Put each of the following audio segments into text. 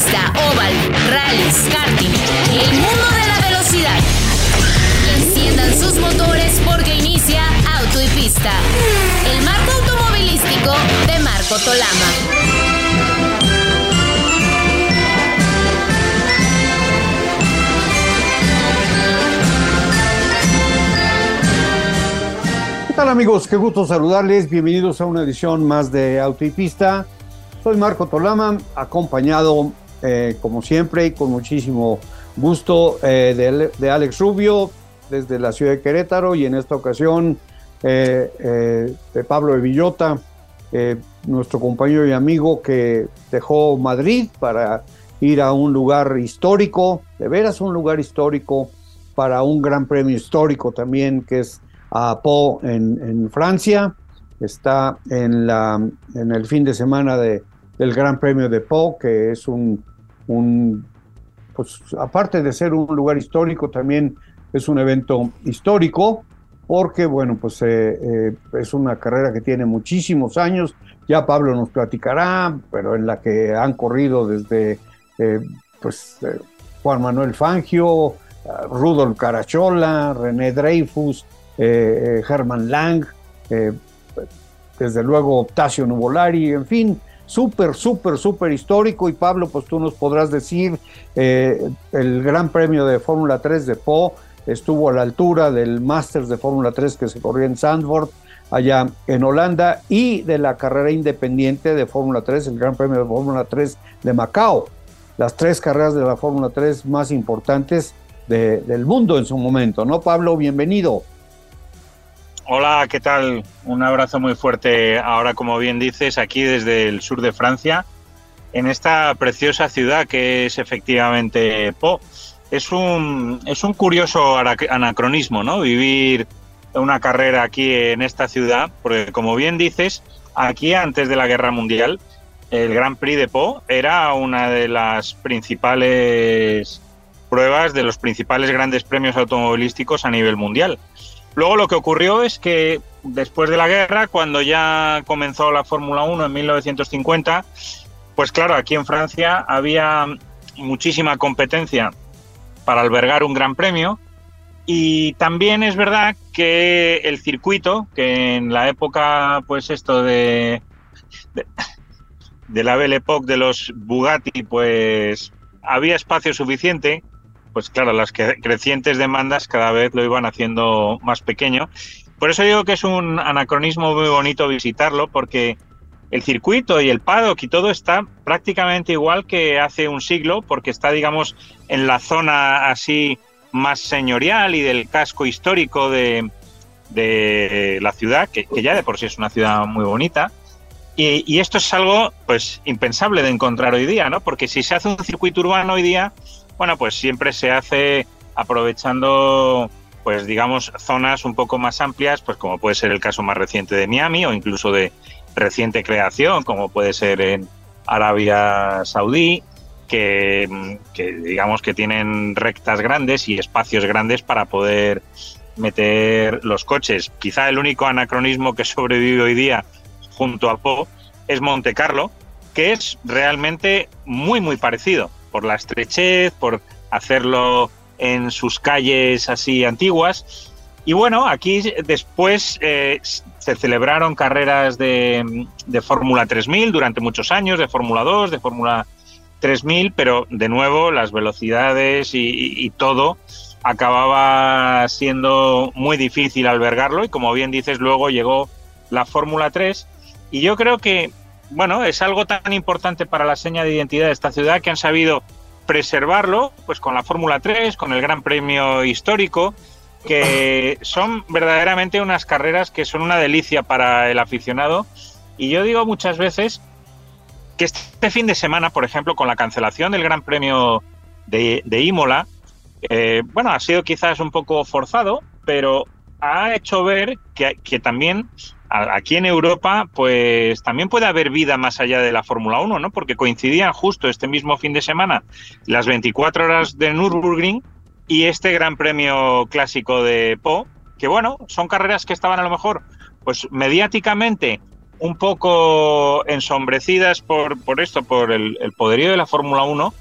pista, oval, rallies, karting, el mundo de la velocidad. Enciendan sus motores porque inicia Auto y Pista, el marco automovilístico de Marco Tolama. ¿Qué tal amigos? Qué gusto saludarles. Bienvenidos a una edición más de Autopista. Soy Marco Tolama, acompañado eh, como siempre y con muchísimo gusto eh, de, Alex Rubio desde la ciudad de Querétaro y en esta ocasión eh, de Pablo de Villota, nuestro compañero y amigo que dejó Madrid para ir a un lugar histórico, de veras un lugar histórico, para un gran premio histórico también, que es a Po en, en Francia. Está en, la, en el fin de semana de, del Gran Premio de Po, que es un, un, pues aparte de ser un lugar histórico, también es un evento histórico porque, bueno, pues eh, eh, es una carrera que tiene muchísimos años, ya Pablo nos platicará, pero en la que han corrido desde, eh, pues, Juan Manuel Fangio, Rudolf Carachola, René Dreyfus, Herman Lang, desde luego Tasio Nuvolari, en fin, súper, súper, súper histórico. Y Pablo, pues tú nos podrás decir el Gran Premio de Fórmula 3 de Po, estuvo a la altura del Masters de Fórmula 3 que se corrió en Zandvoort, allá en Holanda, y de la carrera independiente de Fórmula 3, el Gran Premio de Fórmula 3 de Macao. Las tres carreras de la Fórmula 3 más importantes de, del mundo en su momento, ¿no, Pablo? Bienvenido. Hola, ¿qué tal? Un abrazo muy fuerte ahora, como bien dices, aquí desde el sur de Francia, en esta preciosa ciudad que es efectivamente Po es un, es un curioso anacronismo, ¿no? Vivir una carrera aquí en esta ciudad, porque como bien dices, aquí antes de la Guerra Mundial, el Grand Prix de Po era una de las principales pruebas de los principales grandes premios automovilísticos a nivel mundial. Luego lo que ocurrió es que después de la guerra, cuando ya comenzó la Fórmula 1 en 1950, pues claro, aquí en Francia había muchísima competencia para albergar un gran premio. Y también es verdad que el circuito, que en la época, pues esto de, de, de la Belle Époque de los Bugatti, pues había espacio suficiente, pues claro, las crecientes demandas cada vez lo iban haciendo más pequeño. Por eso digo que es un anacronismo muy bonito visitarlo, porque el circuito y el paddock y todo está prácticamente igual que hace un siglo, porque está, digamos, en la zona así más señorial y del casco histórico de, la ciudad, que, que, ya de por sí es una ciudad muy bonita. Y, y, esto es algo, pues, impensable de encontrar hoy día, ¿no? Porque si se hace un circuito urbano hoy día, bueno, pues siempre se hace aprovechando, pues, digamos, zonas un poco más amplias, pues como puede ser el caso más reciente de Miami o incluso de, reciente creación, como puede ser en Arabia Saudí, que, que, digamos que tienen rectas grandes y espacios grandes para poder meter los coches. Quizá el único anacronismo que sobrevive hoy día junto a Po es Monte Carlo, que es realmente muy muy parecido por la estrechez, por hacerlo en sus calles así antiguas. Y bueno, aquí después eh, se celebraron carreras de, de Fórmula 3000 durante muchos años, de Fórmula 2, de Fórmula 3000, pero de nuevo las velocidades y, y, y, todo acababa siendo muy difícil albergarlo y como bien dices, luego llegó la Fórmula 3 y yo creo que, bueno, es algo tan importante para la seña de identidad de esta ciudad que han sabido preservarlo, pues con la Fórmula 3, con el Gran Premio Histórico, que son verdaderamente unas carreras que son una delicia para el aficionado. Y yo digo muchas veces que este fin de semana, por ejemplo, con la cancelación del Gran Premio de, de Imola, eh, bueno, ha sido quizás un poco forzado, pero ha hecho ver que, que también aquí en Europa, pues también puede haber vida más allá de la Fórmula 1, ¿no? Porque coincidían justo este mismo fin de semana las 24 horas de Nürburgring y este Gran Premio Clásico de Po, que bueno, son carreras que estaban a lo mejor, pues mediáticamente un poco ensombrecidas por, por esto, por el, poderío de la Fórmula 1,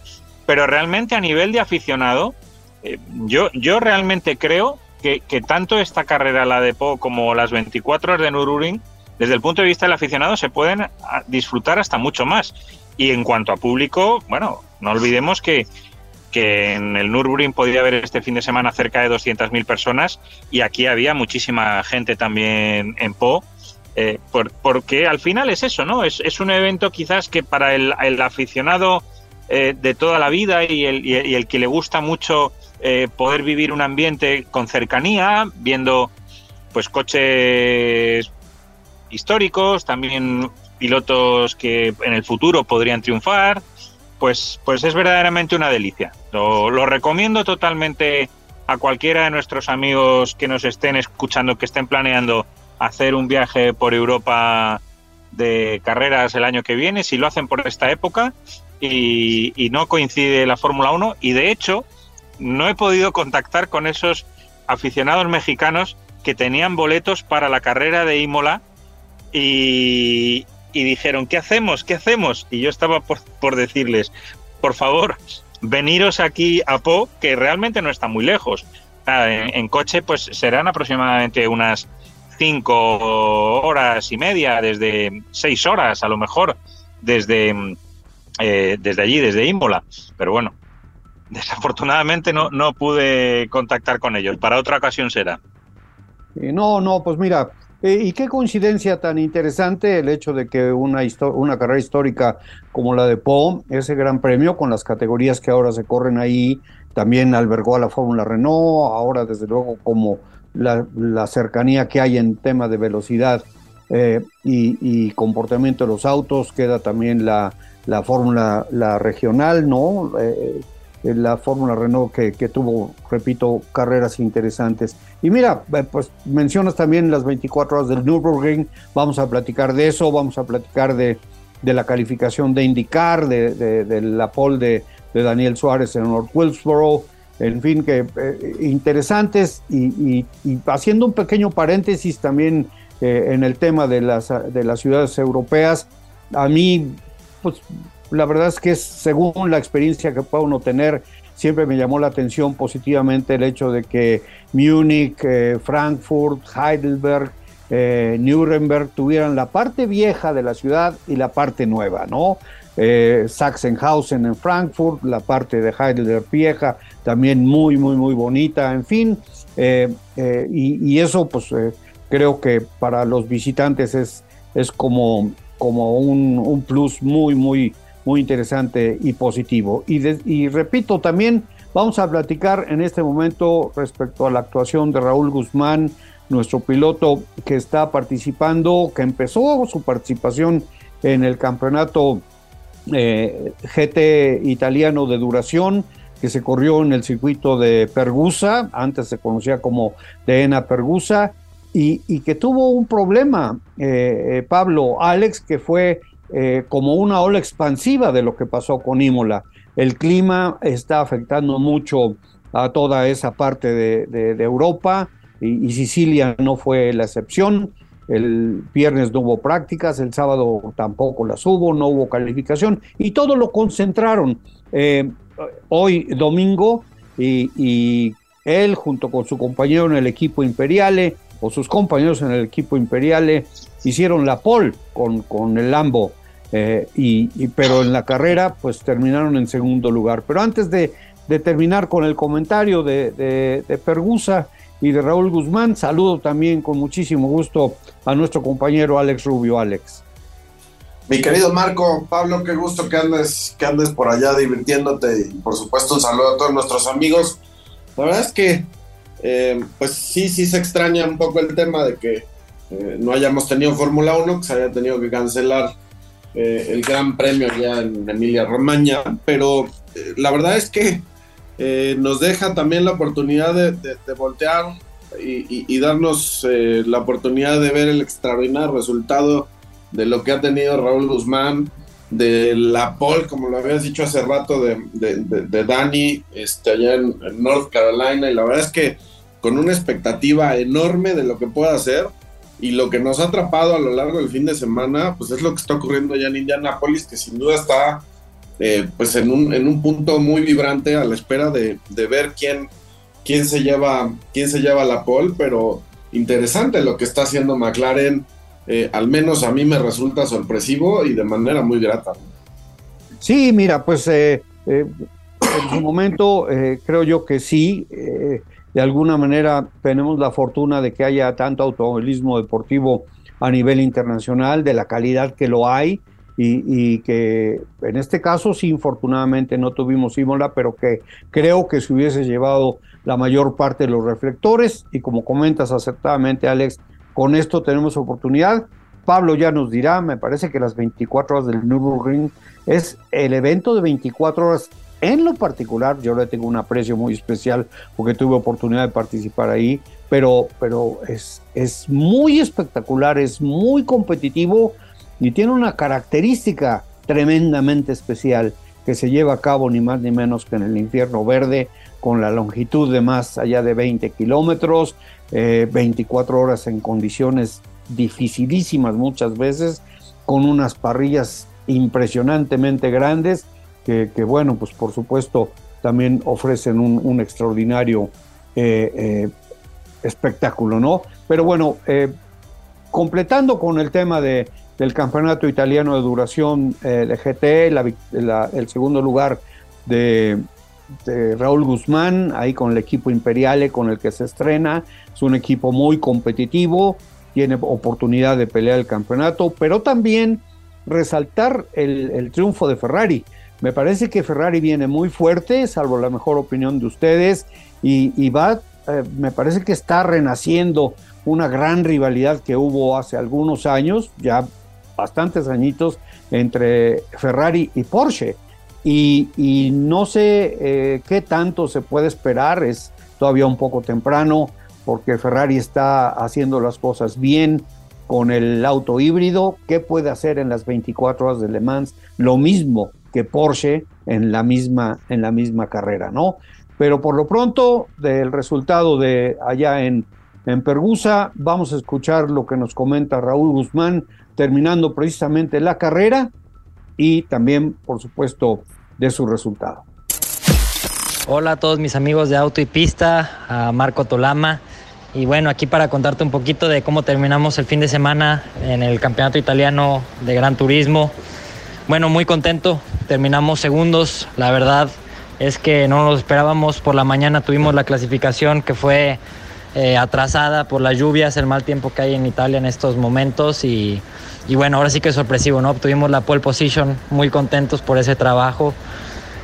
pero realmente a nivel de aficionado, eh, yo, yo realmente creo que, tanto esta carrera, la de Po, como las 24 horas de Nürburgring, desde el punto de vista del aficionado se pueden disfrutar hasta mucho más. Y en cuanto a público, bueno, no olvidemos que, que en el Nürburgring podía haber este fin de semana cerca de 200.000 personas y aquí había muchísima gente también en Po. Eh, porque al final es eso, ¿no? Es, es un evento quizás que para el, aficionado eh, de toda la vida y el, y el, que le gusta mucho eh, poder vivir un ambiente con cercanía, viendo pues coches históricos, también pilotos que en el futuro podrían triunfar, pues, pues es verdaderamente una delicia. Lo, lo, recomiendo totalmente a cualquiera de nuestros amigos que nos estén escuchando, que estén planeando hacer un viaje por Europa de carreras el año que viene, si lo hacen por esta época y, y no coincide la Fórmula 1. Y de hecho, no he podido contactar con esos aficionados mexicanos que tenían boletos para la carrera de Imola y, dijeron, ¿qué hacemos? ¿Qué hacemos? Y yo estaba por, decirles, por favor, veniros aquí a Po, que realmente no está muy lejos. En, coche, pues serán aproximadamente unas cinco horas y media, desde seis horas a lo mejor, desde, eh, desde allí, desde Imola. Pero bueno, desafortunadamente no, no pude contactar con ellos. Para otra ocasión será. No, no, pues mira, eh, y qué coincidencia tan interesante el hecho de que una, una carrera histórica como la de Po, ese gran premio con las categorías que ahora se corren ahí, también albergó a la Fórmula Renault, ahora desde luego como la, cercanía que hay en tema de velocidad eh, y, comportamiento de los autos, queda también la, la Fórmula la regional, ¿no? Eh, la Fórmula Renault que, tuvo, repito, carreras interesantes. Y mira, eh, pues mencionas también las 24 horas del Nürburgring, vamos a platicar de eso, vamos a platicar de, de la calificación de IndyCar, de, de, la pole de, de, Daniel Suárez en North Wilkesboro, en fin, que eh, interesantes y, y, haciendo un pequeño paréntesis también eh, en el tema de las, de las ciudades europeas, a mí, pues la verdad es que según la experiencia que pueda uno tener, siempre me llamó la atención positivamente el hecho de que Múnich, eh, Frankfurt, Heidelberg, eh, Nuremberg tuvieran la parte vieja de la ciudad y la parte nueva, ¿no? Eh, Sachsenhausen en Frankfurt, la parte de Heidelberg vieja, también muy, muy, muy bonita, en fin, y, eso pues creo que para los visitantes es, es como, como un, un plus muy, muy, muy interesante y positivo. Y, repito, también vamos a platicar en este momento respecto a la actuación de Raúl Guzmán, nuestro piloto que está participando, que empezó su participación en el campeonato eh, GT italiano de duración, que se corrió en el circuito de Pergusa, antes se conocía como Ena Pergusa, y, y, que tuvo un problema, eh, eh, Pablo Alex, que fue eh, como una ola expansiva de lo que pasó con Imola. El clima está afectando mucho a toda esa parte de, Europa y, Sicilia no fue la excepción. El viernes no hubo prácticas, el sábado tampoco las hubo, no hubo calificación y todo lo concentraron eh, hoy domingo y, él junto con su compañero en el equipo Imperiale o sus compañeros en el equipo Imperiale hicieron la pole con, con el Lambo eh, y, pero en la carrera pues terminaron en segundo lugar. Pero antes de, terminar con el comentario de, de, Pergusa y de Raúl Guzmán, saludo también con muchísimo gusto a nuestro compañero Alex Rubio. Alex. Mi querido Marco, Pablo, qué gusto que andes, que andes por allá divirtiéndote y por supuesto un saludo a todos nuestros amigos. La verdad es que eh, pues sí, sí se extraña un poco el tema de que eh, no hayamos tenido Fórmula 1, que se haya tenido que cancelar eh, el Gran Premio ya en Emilia Romagna, pero eh, la verdad es que eh, nos deja también la oportunidad de, voltear y, darnos la oportunidad de ver el extraordinario resultado de lo que ha tenido Raúl Guzmán, de la pole, como lo habías dicho hace rato, de, de, Dani este, allá en, en North Carolina, y la verdad es que con una expectativa enorme de lo que pueda hacer y lo que nos ha atrapado a lo largo del fin de semana, pues es lo que está ocurriendo allá en Indianapolis, que sin duda está eh, pues en un, en un punto muy vibrante a la espera de, ver quién, quién, se lleva, quién se lleva la pole, pero interesante lo que está haciendo McLaren. eh, al menos a mí me resulta sorpresivo y de manera muy grata. Sí, mira, pues eh, eh, en su momento creo yo que sí, de alguna manera tenemos la fortuna de que haya tanto automovilismo deportivo a nivel internacional, de la calidad que lo hay, y, que en este caso sí, infortunadamente no tuvimos Imola, pero que creo que se hubiese llevado la mayor parte de los reflectores y como comentas acertadamente Alex, con esto tenemos oportunidad. Pablo ya nos dirá, me parece que las 24 horas del Nürburgring es el evento de 24 horas. En lo particular, yo le tengo un aprecio muy especial porque tuve oportunidad de participar ahí, pero, pero es, es muy espectacular, es muy competitivo y tiene una característica tremendamente especial que se lleva a cabo ni más ni menos que en el infierno verde, con la longitud de más allá de 20 kilómetros, 24 eh, horas en condiciones dificilísimas muchas veces, con unas parrillas impresionantemente grandes, que, bueno, pues por supuesto también ofrecen un, extraordinario eh, eh, espectáculo, ¿no? Pero bueno, completando con el tema de, del campeonato italiano de duración eh, de GT, el segundo lugar de, Raúl Guzmán, ahí con el equipo Imperiale con el que se estrena. Es un equipo muy competitivo, tiene oportunidad de pelear el campeonato, pero también resaltar el, triunfo de Ferrari. Me parece que Ferrari viene muy fuerte, salvo la mejor opinión de ustedes, y, va, eh, me parece que está renaciendo una gran rivalidad que hubo hace algunos años, ya bastantes añitos entre Ferrari y Porsche. Y, no sé eh, qué tanto se puede esperar, es todavía un poco temprano, porque Ferrari está haciendo las cosas bien con el auto híbrido. ¿Qué puede hacer en las 24 horas de Le Mans? Lo mismo que Porsche en la misma, en la misma carrera, ¿no? Pero por lo pronto, del resultado de allá en, en Pergusa, vamos a escuchar lo que nos comenta Raúl Guzmán terminando precisamente la carrera y también, por supuesto, de su resultado. Hola a todos mis amigos de Auto y Pista, a Marco Tolama. Y bueno, aquí para contarte un poquito de cómo terminamos el fin de semana en el Campeonato Italiano de Gran Turismo. Bueno, muy contento, terminamos segundos, la verdad es que no nos esperábamos, por la mañana tuvimos la clasificación que fue eh, atrasada por las lluvias, el mal tiempo que hay en Italia en estos momentos y, bueno, ahora sí que es sorpresivo, ¿no? Obtuvimos la pole position, muy contentos por ese trabajo.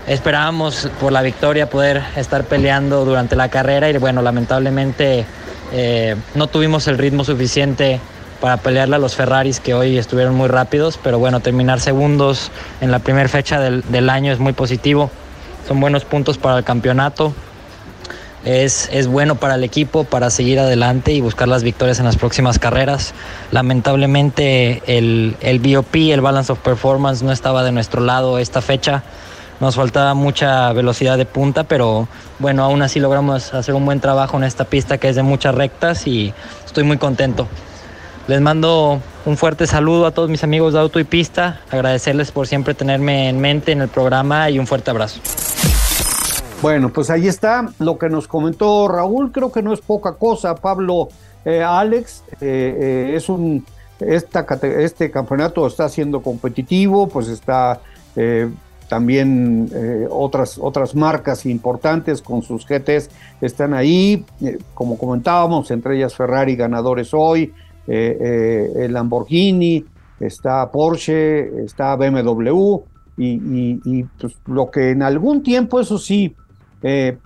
Esperábamos por la victoria poder estar peleando durante la carrera y bueno, lamentablemente eh, no tuvimos el ritmo suficiente para pelearle a los Ferraris que hoy estuvieron muy rápidos, pero bueno, terminar segundos en la primera fecha del, año es muy positivo, son buenos puntos para el campeonato es, es, bueno para el equipo para seguir adelante y buscar las victorias en las próximas carreras. Lamentablemente el, el BOP, el Balance of Performance, no estaba de nuestro lado esta fecha. Nos faltaba mucha velocidad de punta, pero bueno, aún así logramos hacer un buen trabajo en esta pista que es de muchas rectas y estoy muy contento. Les mando un fuerte saludo a todos mis amigos de Auto y Pista, agradecerles por siempre tenerme en mente en el programa y un fuerte abrazo. Bueno, pues ahí está lo que nos comentó Raúl, creo que no es poca cosa, Pablo. Eh, Alex, eh, eh, es un, este campeonato está siendo competitivo, pues está también otras, otras marcas importantes con sus GTs están ahí, como comentábamos, entre ellas Ferrari ganadores hoy, el Lamborghini, está Porsche, está BMW, y, pues lo que en algún tiempo, eso sí, eh,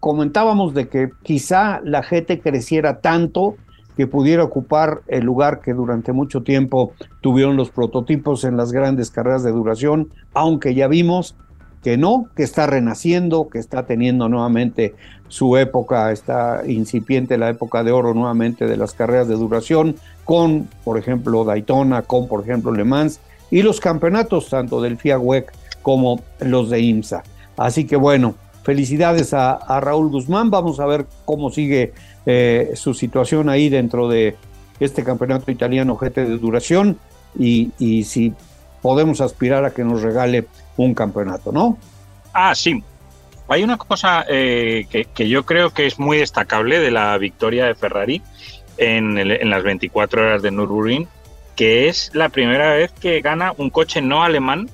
comentábamos de que quizá la GT creciera tanto que pudiera ocupar el lugar que durante mucho tiempo tuvieron los prototipos en las grandes carreras de duración, aunque ya vimos que no, que está renaciendo, que está teniendo nuevamente su época, está incipiente la época de oro nuevamente de las carreras de duración, con, por ejemplo, Daytona, con, por ejemplo, Le Mans, y los campeonatos tanto del FIA WEC como los de IMSA. Así que bueno, Felicidades a, Raúl Guzmán. Vamos a ver cómo sigue eh, su situación ahí dentro de este campeonato italiano GT de duración y, si podemos aspirar a que nos regale un campeonato, ¿no? Ah, sí. Hay una cosa eh, que, yo creo que es muy destacable de la victoria de Ferrari en, las 24 horas de Nürburgring que es la primera vez que gana un coche no alemán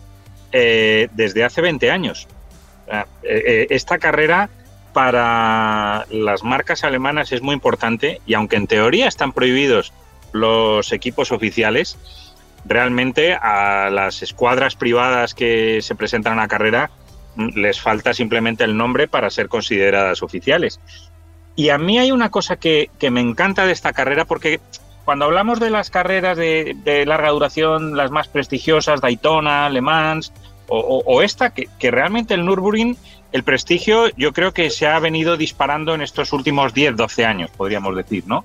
eh, desde hace 20 años. Eh, esta carrera para las marcas alemanas es muy importante y aunque en teoría están prohibidos los equipos oficiales, realmente a las escuadras privadas que se presentan a la carrera mm, les falta simplemente el nombre para ser consideradas oficiales. Y a mí hay una cosa que, me encanta de esta carrera porque cuando hablamos de las carreras de, larga duración, las más prestigiosas, Daytona, Le Mans o, esta, que, que, realmente el Nürburgring, el prestigio yo creo que se ha venido disparando en estos últimos 10, 12 años, podríamos decir, ¿no?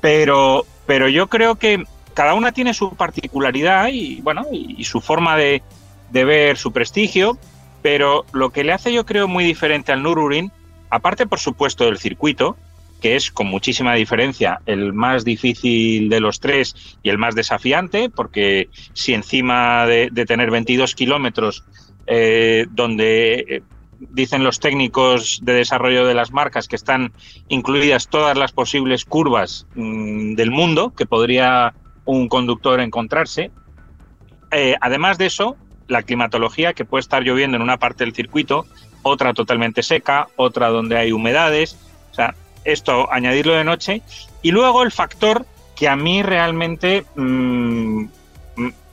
Pero, pero yo creo que cada una tiene su particularidad y, bueno, y, su forma de, ver su prestigio, pero lo que le hace yo creo muy diferente al Nürburgring, aparte por supuesto del circuito, que es con muchísima diferencia el más difícil de los tres y el más desafiante, porque si encima de, tener 22 kilómetros, eh, donde eh, dicen los técnicos de desarrollo de las marcas que están incluidas todas las posibles curvas mm, del mundo que podría un conductor encontrarse, eh, además de eso, la climatología, que puede estar lloviendo en una parte del circuito, otra totalmente seca, otra donde hay humedades. O sea, esto añadirlo de noche. Y luego el factor que a mí realmente mm,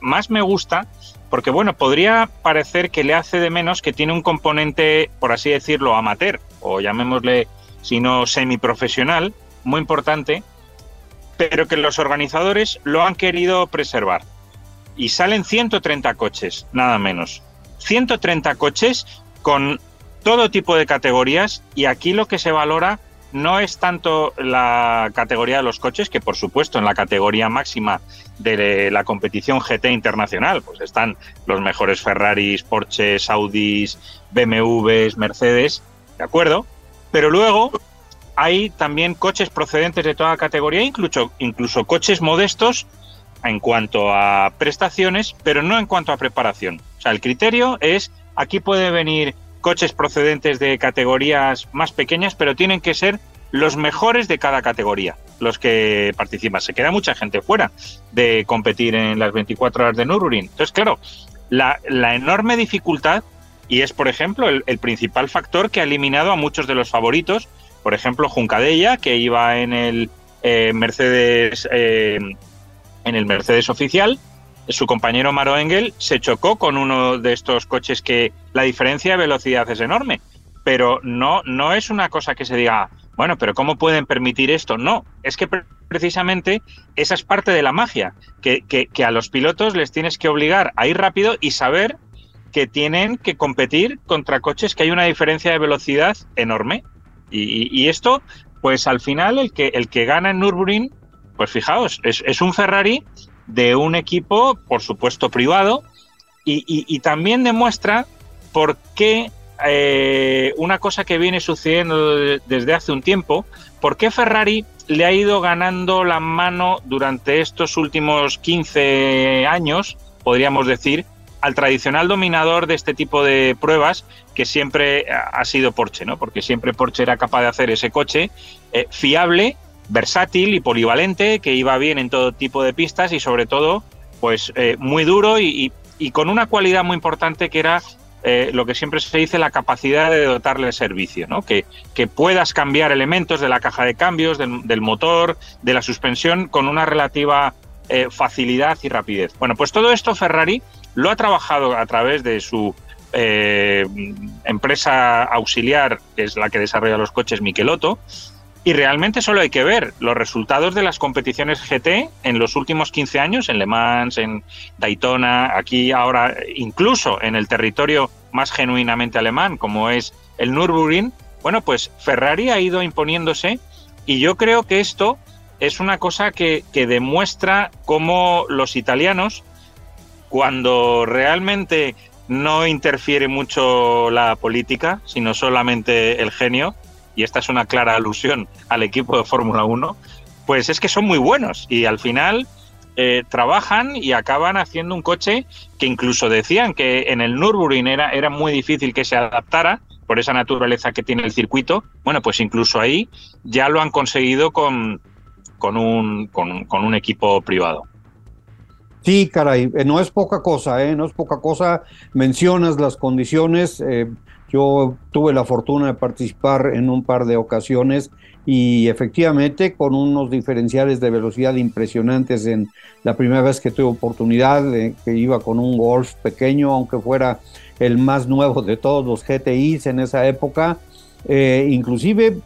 más me gusta, porque bueno, podría parecer que le hace de menos que tiene un componente, por así decirlo, amateur, o llamémosle, si no semiprofesional, muy importante, pero que los organizadores lo han querido preservar. Y salen 130 coches, nada menos. 130 coches con todo tipo de categorías y aquí lo que se valora no es tanto la categoría de los coches, que por supuesto en la categoría máxima de la competición GT internacional, pues están los mejores Ferraris, Porsches, Audis, BMWs, Mercedes, ¿de acuerdo? Pero luego hay también coches procedentes de toda categoría, incluso, incluso coches modestos en cuanto a prestaciones, pero no en cuanto a preparación. O sea, el criterio es, aquí puede venir coches procedentes de categorías más pequeñas, pero tienen que ser los mejores de cada categoría, los que participan. Se queda mucha gente fuera de competir en las 24 horas de Nürburgring. Entonces, claro, la, enorme dificultad, y es, por ejemplo, el, principal factor que ha eliminado a muchos de los favoritos, por ejemplo, Juncadella, que iba en el eh, Mercedes, eh, en el Mercedes oficial, su compañero Maro Engel se chocó con uno de estos coches que la diferencia de velocidad es enorme. Pero no, no es una cosa que se diga, bueno, pero ¿cómo pueden permitir esto? No, es que precisamente esa es parte de la magia, que, a los pilotos les tienes que obligar a ir rápido y saber que tienen que competir contra coches que hay una diferencia de velocidad enorme. Y, esto, pues al final, el que, el que gana en Nürburgring, pues fijaos, es, es un Ferrari de un equipo, por supuesto, privado, y, también demuestra por qué eh, una cosa que viene sucediendo desde hace un tiempo, por qué Ferrari le ha ido ganando la mano durante estos últimos 15 años, podríamos decir, al tradicional dominador de este tipo de pruebas que siempre ha sido Porsche, ¿no? Porque siempre Porsche era capaz de hacer ese coche eh, fiable versátil y polivalente, que iba bien en todo tipo de pistas y sobre todo, pues eh, muy duro y, con una cualidad muy importante que era eh, lo que siempre se dice, la capacidad de dotarle de servicio, ¿no? Que, que puedas cambiar elementos de la caja de cambios, del, motor, de la suspensión, con una relativa facilidad y rapidez. Bueno, pues todo esto Ferrari lo ha trabajado a través de su empresa auxiliar, que es la que desarrolla los coches Michelotto, y realmente solo hay que ver los resultados de las competiciones GT en los últimos 15 años, en Le Mans, en Daytona, aquí ahora incluso en el territorio más genuinamente alemán, como es el Nürburgring. Bueno, pues Ferrari ha ido imponiéndose y yo creo que esto es una cosa que, que demuestra cómo los italianos, cuando realmente no interfiere mucho la política, sino solamente el genio, y esta es una clara alusión al equipo de Fórmula 1, pues es que son muy buenos y al final eh, trabajan y acaban haciendo un coche que incluso decían que en el Nürburgring era, muy difícil que se adaptara por esa naturaleza que tiene el circuito. Bueno, pues incluso ahí ya lo han conseguido con, con, un, con un equipo privado. Sí, caray, eh, no es poca cosa, ¿eh? No es poca cosa. Mencionas las condiciones. Eh, yo tuve la fortuna de participar en un par de ocasiones y efectivamente con unos diferenciales de velocidad impresionantes en la primera vez que tuve oportunidad, que iba con un Golf pequeño, aunque fuera el más nuevo de todos los GTIs en esa época. Eh, inclusive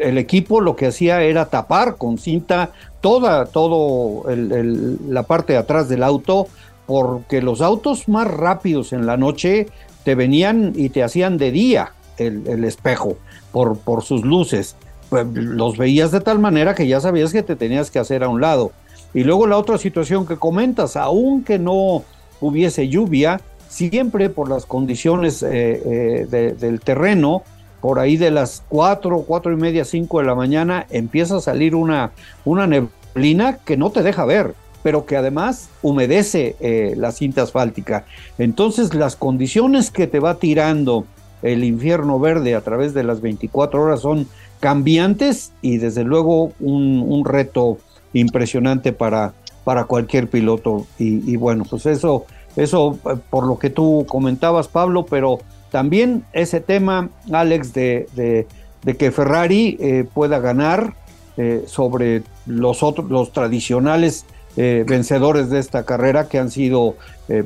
el equipo lo que hacía era tapar con cinta toda todo la parte de atrás del auto porque los autos más rápidos en la noche te venían y te hacían de día el, espejo por, sus luces. Pues, los veías de tal manera que ya sabías que te tenías que hacer a un lado. Y luego la otra situación que comentas, aunque no hubiese lluvia, siempre por las condiciones eh, eh, del terreno, por ahí de las 4, cuatro y media, 5 de la mañana, empieza a salir una, una neblina que no te deja ver, pero que además humedece eh, la cinta asfáltica. Entonces las condiciones que te va tirando el infierno verde a través de las 24 horas son cambiantes y desde luego un, reto impresionante para, para cualquier piloto. Y, y, bueno, pues eso, eso eh, por lo que tú comentabas, Pablo, pero también ese tema, Alex, de, que Ferrari eh, pueda ganar eh, sobre los otros, los tradicionales eh, vencedores de esta carrera que han sido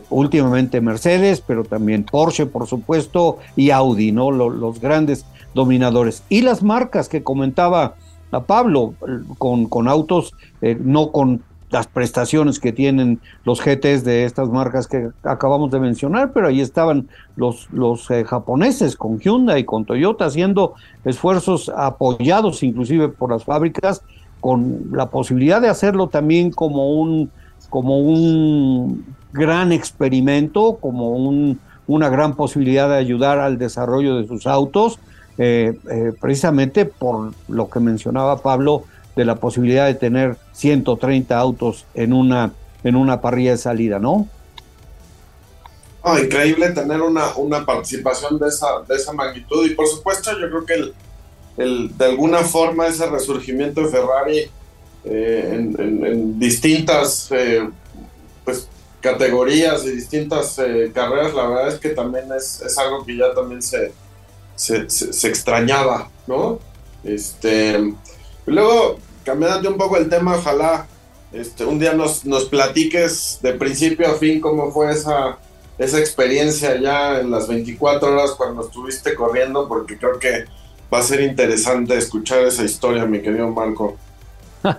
últimamente Mercedes, pero también Porsche, por supuesto, y Audi, ¿no? los grandes dominadores. Y las marcas que comentaba a Pablo, con, con autos, no con las prestaciones que tienen los GTs de estas marcas que acabamos de mencionar, pero ahí estaban los, los eh, japoneses con Hyundai y con Toyota haciendo esfuerzos apoyados inclusive por las fábricas con la posibilidad de hacerlo también como un, como un gran experimento, como un, una gran posibilidad de ayudar al desarrollo de sus autos, eh, eh, precisamente por lo que mencionaba Pablo, de la posibilidad de tener 130 autos en una, en una parrilla de salida, ¿no? increíble tener una, una participación de esa, de esa magnitud y por supuesto yo creo que el, el, de alguna forma ese resurgimiento de Ferrari eh, en, distintas eh, pues, categorías y distintas eh, carreras, la verdad es que también es, es algo que ya también se, se, se, extrañaba, ¿no? Este, luego, cambiando un poco el tema, ojalá este, un día nos, nos platiques de principio a fin cómo fue esa, esa experiencia ya en las 24 horas cuando estuviste corriendo, porque creo que va a ser interesante escuchar esa historia, mi querido Marco.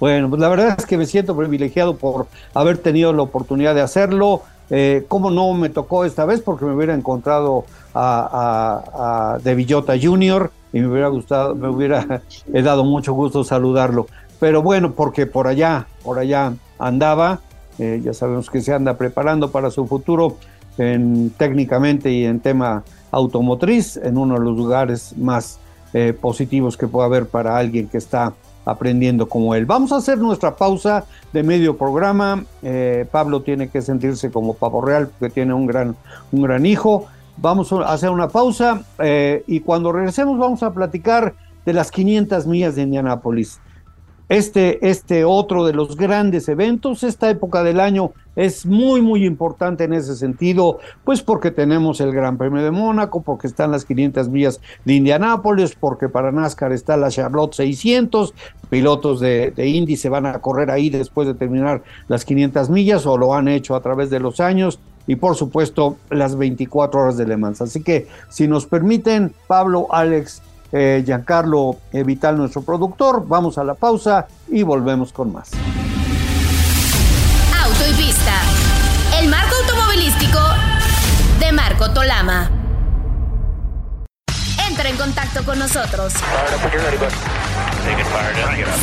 bueno, pues la verdad es que me siento privilegiado por haber tenido la oportunidad de hacerlo. Eh, ¿Cómo no me tocó esta vez? Porque me hubiera encontrado a, a, De Villota Jr., y me hubiera gustado, me hubiera he dado mucho gusto saludarlo. Pero bueno, porque por allá, por allá andaba, eh, ya sabemos que se anda preparando para su futuro en, técnicamente y en tema automotriz, en uno de los lugares más eh, positivos que pueda haber para alguien que está aprendiendo como él. Vamos a hacer nuestra pausa de medio programa. Eh, Pablo tiene que sentirse como pavo real porque tiene un gran, un gran hijo. Vamos a hacer una pausa eh, y cuando regresemos vamos a platicar de las 500 millas de Indianápolis. Este, este otro de los grandes eventos, esta época del año es muy, muy importante en ese sentido, pues porque tenemos el Gran Premio de Mónaco, porque están las 500 millas de Indianápolis, porque para NASCAR está la Charlotte 600, pilotos de, de Indy se van a correr ahí después de terminar las 500 millas o lo han hecho a través de los años y por supuesto las 24 horas de Le Mans. Así que si nos permiten, Pablo, Alex, eh, Giancarlo eh, Vital, nuestro productor, vamos a la pausa y volvemos con más. Auto y Pista, el marco automovilístico de Marco Tolama. En contacto con nosotros.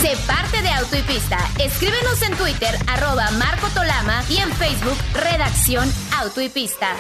Sé parte de Auto y Pista. Escríbenos en Twitter, arroba Marco Tolama y en Facebook, Redacción Auto y Pista.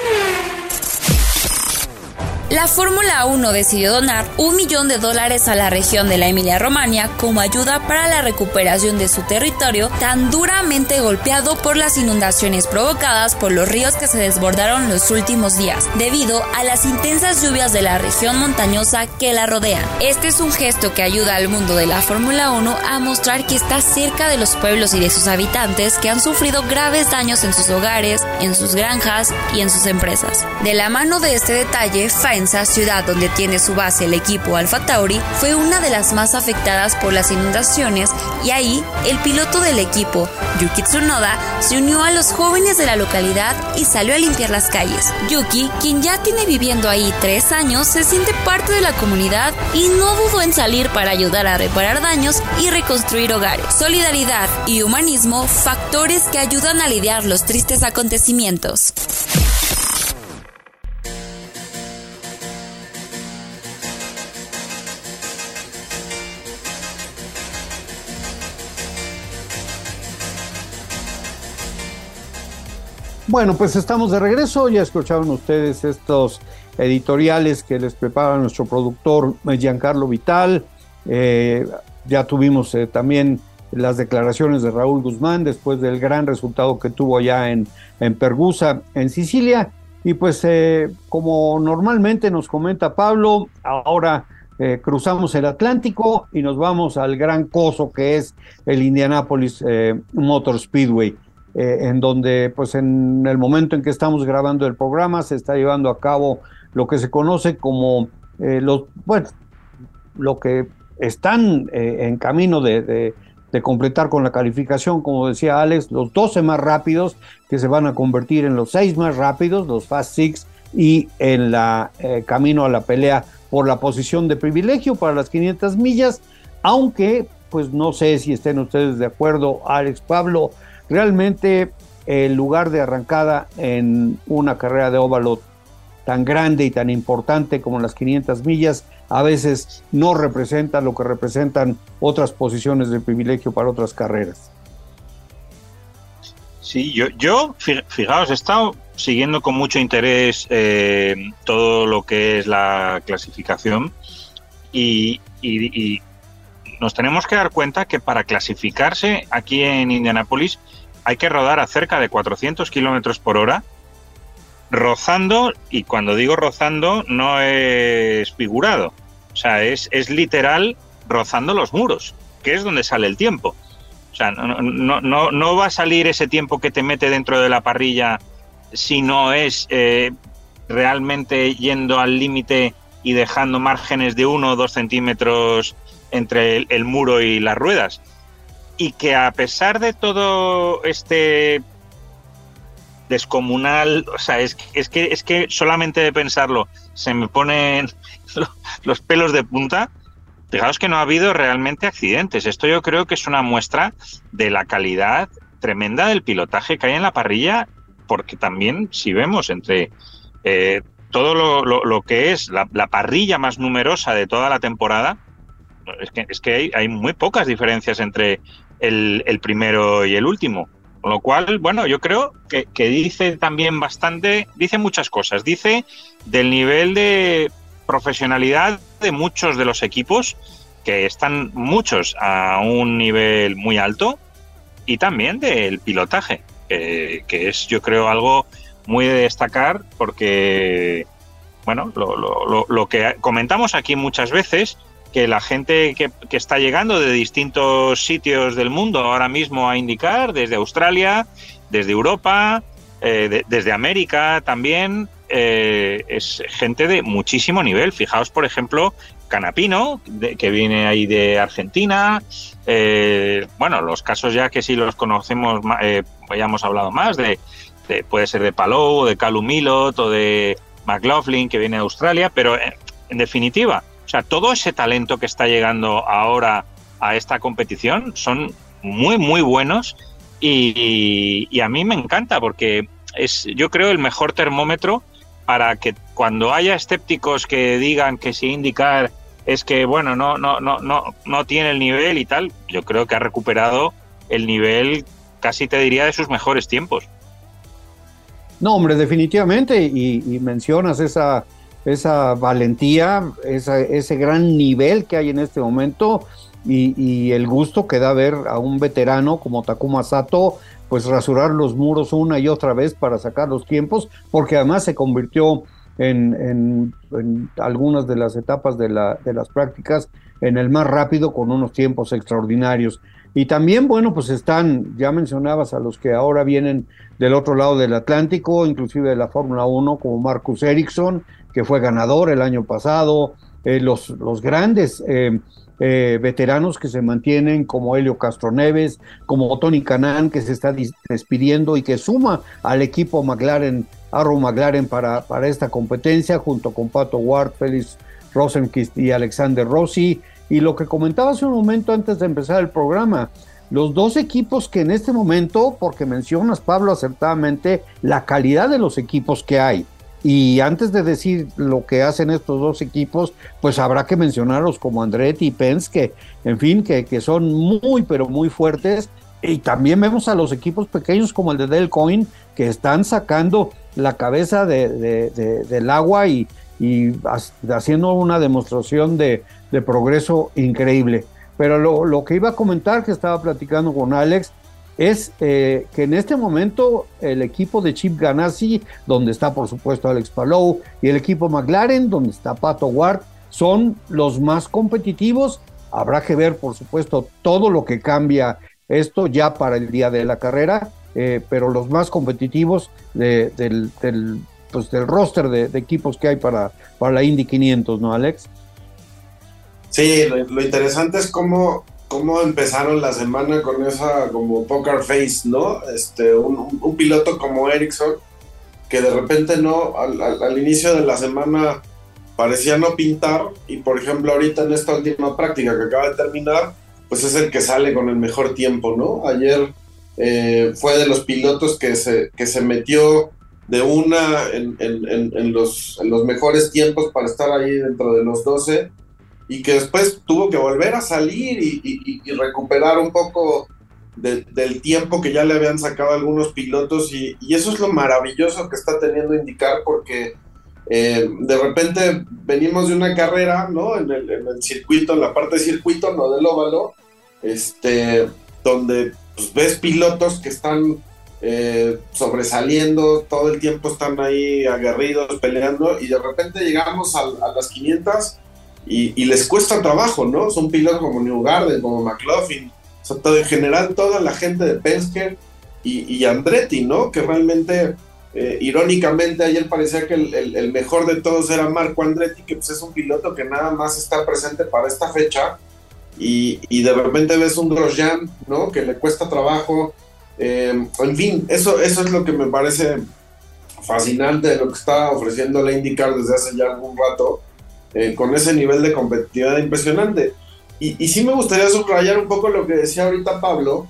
La Fórmula 1 decidió donar un millón de dólares a la región de la Emilia-Romagna como ayuda para la recuperación de su territorio tan duramente golpeado por las inundaciones provocadas por los ríos que se desbordaron los últimos días, debido a las intensas lluvias de la región montañosa que la rodean. Este es un gesto que ayuda al mundo de la Fórmula 1 a mostrar que está cerca de los pueblos y de sus habitantes que han sufrido graves daños en sus hogares, en sus granjas y en sus empresas. De la mano de este detalle, Faenza, ciudad donde tiene su base el equipo Alfa Tauri, fue una de las más afectadas por las inundaciones y ahí el piloto del equipo, Yuki Tsunoda, se unió a los jóvenes de la localidad y salió a limpiar las calles. Yuki, quien ya tiene viviendo ahí tres años, se siente parte de la comunidad y no dudó en salir para ayudar a reparar daños y reconstruir hogares. Solidaridad y humanismo, factores que ayudan a lidiar los tristes acontecimientos. Bueno, pues estamos de regreso. Ya escucharon ustedes estos editoriales que les prepara nuestro productor eh, Giancarlo Vital. Eh, ya tuvimos eh, también las declaraciones de Raúl Guzmán después del gran resultado que tuvo allá en, en Pergusa, en Sicilia. Y pues como normalmente nos comenta Pablo, ahora cruzamos el Atlántico y nos vamos al gran coso que es el Indianapolis Motor Speedway. En donde pues en el momento en que estamos grabando el programa se está llevando a cabo lo que se conoce como los, bueno, lo que están eh, en camino de, completar con la calificación, como decía Alex, los 12 más rápidos que se van a convertir en los 6 más rápidos, los Fast Six, y en la eh, camino a la pelea por la posición de privilegio para las 500 millas, aunque pues no sé si estén ustedes de acuerdo, Alex Pablo, realmente el lugar de arrancada en una carrera de óvalo tan grande y tan importante como las 500 millas a veces no representa lo que representan otras posiciones de privilegio para otras carreras. Sí, yo, yo fijaos, he estado siguiendo con mucho interés eh, todo lo que es la clasificación y, nos tenemos que dar cuenta que para clasificarse aquí en Indianápolis hay que rodar a cerca de 400 kilómetros por hora, rozando, y cuando digo rozando no es figurado, o sea, es, es literal rozando los muros, que es donde sale el tiempo. O sea, no, no, no, va a salir ese tiempo que te mete dentro de la parrilla si no es eh, realmente yendo al límite y dejando márgenes de uno o dos centímetros entre el, muro y las ruedas. Y que a pesar de todo este descomunal, o sea, es, es, que, es que solamente de pensarlo se me ponen los pelos de punta. Fijaos que no ha habido realmente accidentes. Esto yo creo que es una muestra de la calidad tremenda del pilotaje que hay en la parrilla, porque también si vemos entre eh, todo lo, que es la, parrilla más numerosa de toda la temporada, es que, es que hay, muy pocas diferencias entre el, primero y el último. Con lo cual, bueno, yo creo que, dice también bastante, dice muchas cosas. Dice del nivel de profesionalidad de muchos de los equipos, que están muchos a un nivel muy alto, y también del pilotaje, que es yo creo algo muy de destacar porque, bueno, lo, lo, lo que comentamos aquí muchas veces, que la gente que, está llegando de distintos sitios del mundo ahora mismo a indicar, desde Australia, desde Europa, eh, desde América también, eh, es gente de muchísimo nivel. Fijaos, por ejemplo, Canapino, que viene ahí de Argentina. Eh, bueno, los casos ya que sí los conocemos, ya hemos hablado más, de, puede ser de Palou, de Calumilot o de McLaughlin, que viene de Australia, pero en definitiva, o sea, todo ese talento que está llegando ahora a esta competición son muy, muy buenos y, a mí me encanta porque es, yo creo, el mejor termómetro para que cuando haya escépticos que digan que si indicar es que, bueno, no, no, no, no, no tiene el nivel y tal, yo creo que ha recuperado el nivel, casi te diría, de sus mejores tiempos. No, hombre, definitivamente, y mencionas esa esa valentía, ese gran nivel que hay en este momento y, el gusto que da ver a un veterano como Takuma Sato, pues rasurar los muros una y otra vez para sacar los tiempos, porque además se convirtió en, algunas de las etapas de, de las prácticas en el más rápido con unos tiempos extraordinarios. Y también, bueno, pues están, ya mencionabas a los que ahora vienen del otro lado del Atlántico, inclusive de la Fórmula 1, como Marcus Ericsson, que fue ganador el año pasado, eh, los, los grandes eh, eh, veteranos que se mantienen, como Helio Castroneves, como Tony Canan, que se está despidiendo y que suma al equipo McLaren, Arrow McLaren para, para esta competencia, junto con Pato Ward, Félix Rosenquist y Alexander Rossi. Y lo que comentaba hace un momento antes de empezar el programa, los dos equipos que en este momento, porque mencionas, Pablo, acertadamente, la calidad de los equipos que hay. Y antes de decir lo que hacen estos dos equipos, pues habrá que mencionarlos como Andretti y Pence, que, en fin, que, que son muy, pero muy fuertes. Y también vemos a los equipos pequeños como el de Delcoin, que están sacando la cabeza de, del agua y, y haciendo una demostración de, de progreso increíble. Pero lo, que iba a comentar, que estaba platicando con Alex, es eh, que en este momento el equipo de Chip Ganassi, donde está por supuesto Alex Palou, y el equipo McLaren, donde está Pato Ward, son los más competitivos. Habrá que ver, por supuesto, todo lo que cambia esto ya para el día de la carrera, eh, pero los más competitivos del, pues, del roster de, equipos que hay para, para la Indy 500, ¿no, Alex? Sí, lo, interesante es cómo, cómo empezaron la semana con esa como poker face, ¿no? Este, un, piloto como Ericsson, que de repente no, al, inicio de la semana parecía no pintar, y por ejemplo ahorita en esta última práctica que acaba de terminar, pues es el que sale con el mejor tiempo, ¿no? Ayer eh, fue de los pilotos que se, que se metió de una en, en, los, en los mejores tiempos para estar ahí dentro de los 12 y que después tuvo que volver a salir y, recuperar un poco del tiempo que ya le habían sacado algunos pilotos y, eso es lo maravilloso que está teniendo indicar porque eh, de repente venimos de una carrera, ¿no? En el, circuito, en la parte de circuito, no del óvalo, este, donde pues, ves pilotos que están eh, sobresaliendo, todo el tiempo están ahí aguerridos, peleando y de repente llegamos a, a las 500 y, les cuesta trabajo, ¿no? Son pilotos como New Garden, como McLaughlin, o sea, todo, en general toda la gente de Penske y, Andretti, ¿no? Que realmente, eh, irónicamente, ayer parecía que el, mejor de todos era Marco Andretti, que pues es un piloto que nada más está presente para esta fecha y, de repente ves un Grosjean, ¿no? Que le cuesta trabajo. Eh, en fin, eso, eso es lo que me parece fascinante de lo que está ofreciendo la IndyCar desde hace ya algún rato eh, con ese nivel de competitividad impresionante. Y, sí me gustaría subrayar un poco lo que decía ahorita Pablo,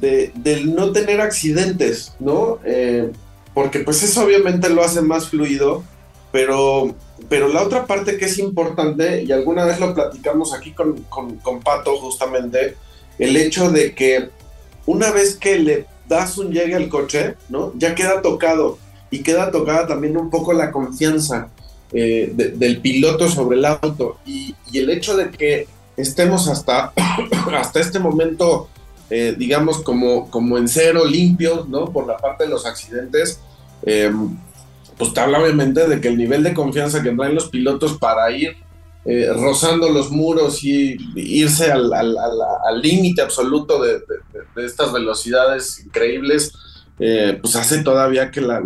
de, del no tener accidentes, ¿no? Eh, porque pues eso obviamente lo hace más fluido, pero, pero la otra parte que es importante, y alguna vez lo platicamos aquí con, con, con Pato justamente, el hecho de que una vez que le das un llegue al coche, ¿no? Ya queda tocado y queda tocada también un poco la confianza. Eh, del piloto sobre el auto y, el hecho de que estemos hasta, hasta este momento, eh, digamos, como, como en cero, limpio, ¿no? Por la parte de los accidentes, eh, pues te habla obviamente de que el nivel de confianza que traen los pilotos para ir rozando los muros y irse al límite absoluto de, de, estas velocidades increíbles, eh, pues hace todavía que la,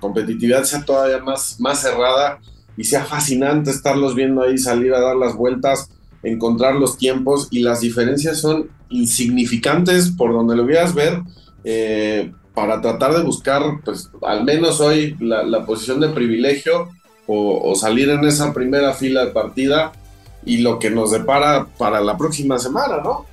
competitividad sea todavía más, más cerrada y sea fascinante estarlos viendo ahí salir a dar las vueltas, encontrar los tiempos y las diferencias son insignificantes por donde lo veas ver eh, para tratar de buscar, pues al menos hoy, la, posición de privilegio o, o, salir en esa primera fila de partida y lo que nos depara para la próxima semana, ¿no?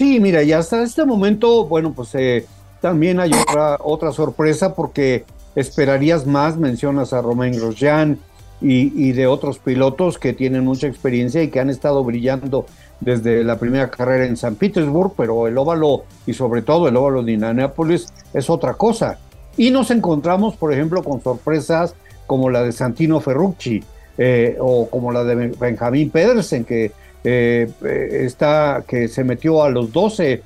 Sí, mira, y hasta este momento, bueno, pues eh, también hay otra, otra sorpresa porque esperarías más, mencionas a Romain Grosjean y, de otros pilotos que tienen mucha experiencia y que han estado brillando desde la primera carrera en San Petersburg, pero el óvalo y sobre todo el óvalo de Indianapolis es otra cosa. Y nos encontramos, por ejemplo, con sorpresas como la de Santino Ferrucci eh, o como la de Benjamín Pedersen, que eh, está, que se metió a los 12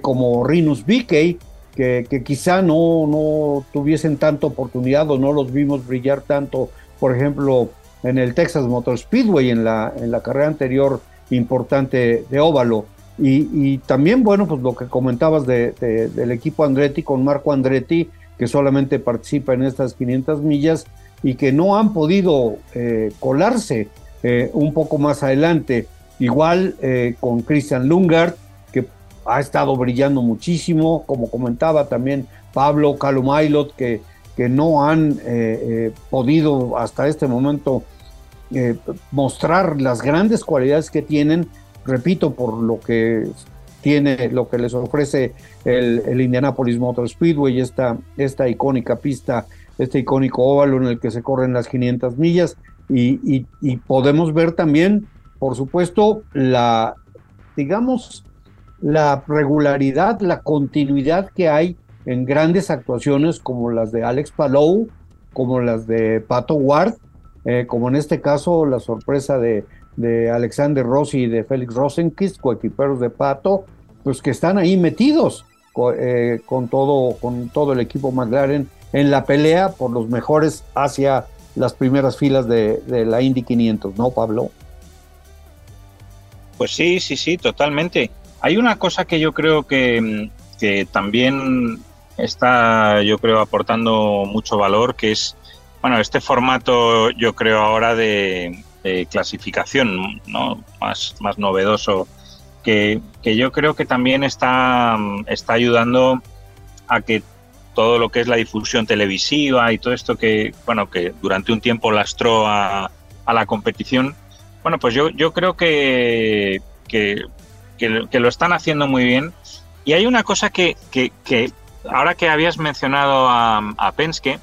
como Rinus Vickey, que, quizá no, no tuviesen tanta oportunidad o no los vimos brillar tanto, por ejemplo, en el Texas Motor Speedway, en la, en la carrera anterior importante de óvalo. Y, también, bueno, pues lo que comentabas de, del equipo Andretti con Marco Andretti, que solamente participa en estas 500 millas y que no han podido eh, colarse eh, un poco más adelante. Igual eh, con Christian Lungard, que ha estado brillando muchísimo, como comentaba también Pablo Calumailot, que, que no han podido hasta este momento mostrar las grandes cualidades que tienen repito, por lo que tiene, lo que les ofrece el, Indianapolis Motor Speedway, esta, esta icónica pista, este icónico óvalo en el que se corren las 500 millas. Y, podemos ver también, por supuesto, la, digamos, la regularidad, la continuidad que hay en grandes actuaciones como las de Alex Palou, como las de Pato Ward, eh, como en este caso la sorpresa de de Alexander Rossi y de Félix Rosenquist, coequiperos de Pato, pues que están ahí metidos eh, con, todo, con todo el equipo McLaren en la pelea por los mejores hacia las primeras filas de, la Indy 500, ¿no, Pablo? Pues sí, sí, sí, totalmente. Hay una cosa que yo creo que, que también está, yo creo, aportando mucho valor, que es, bueno, este formato, yo creo ahora de, clasificación ¿no? más, más novedoso que, que, yo creo que también está, está ayudando a que todo lo que es la difusión televisiva y todo esto que, bueno, que durante un tiempo lastró a, a la competición, bueno, pues yo, yo creo que, que, que, lo están haciendo muy bien. Y hay una cosa que, que ahora que habías mencionado a, Penske,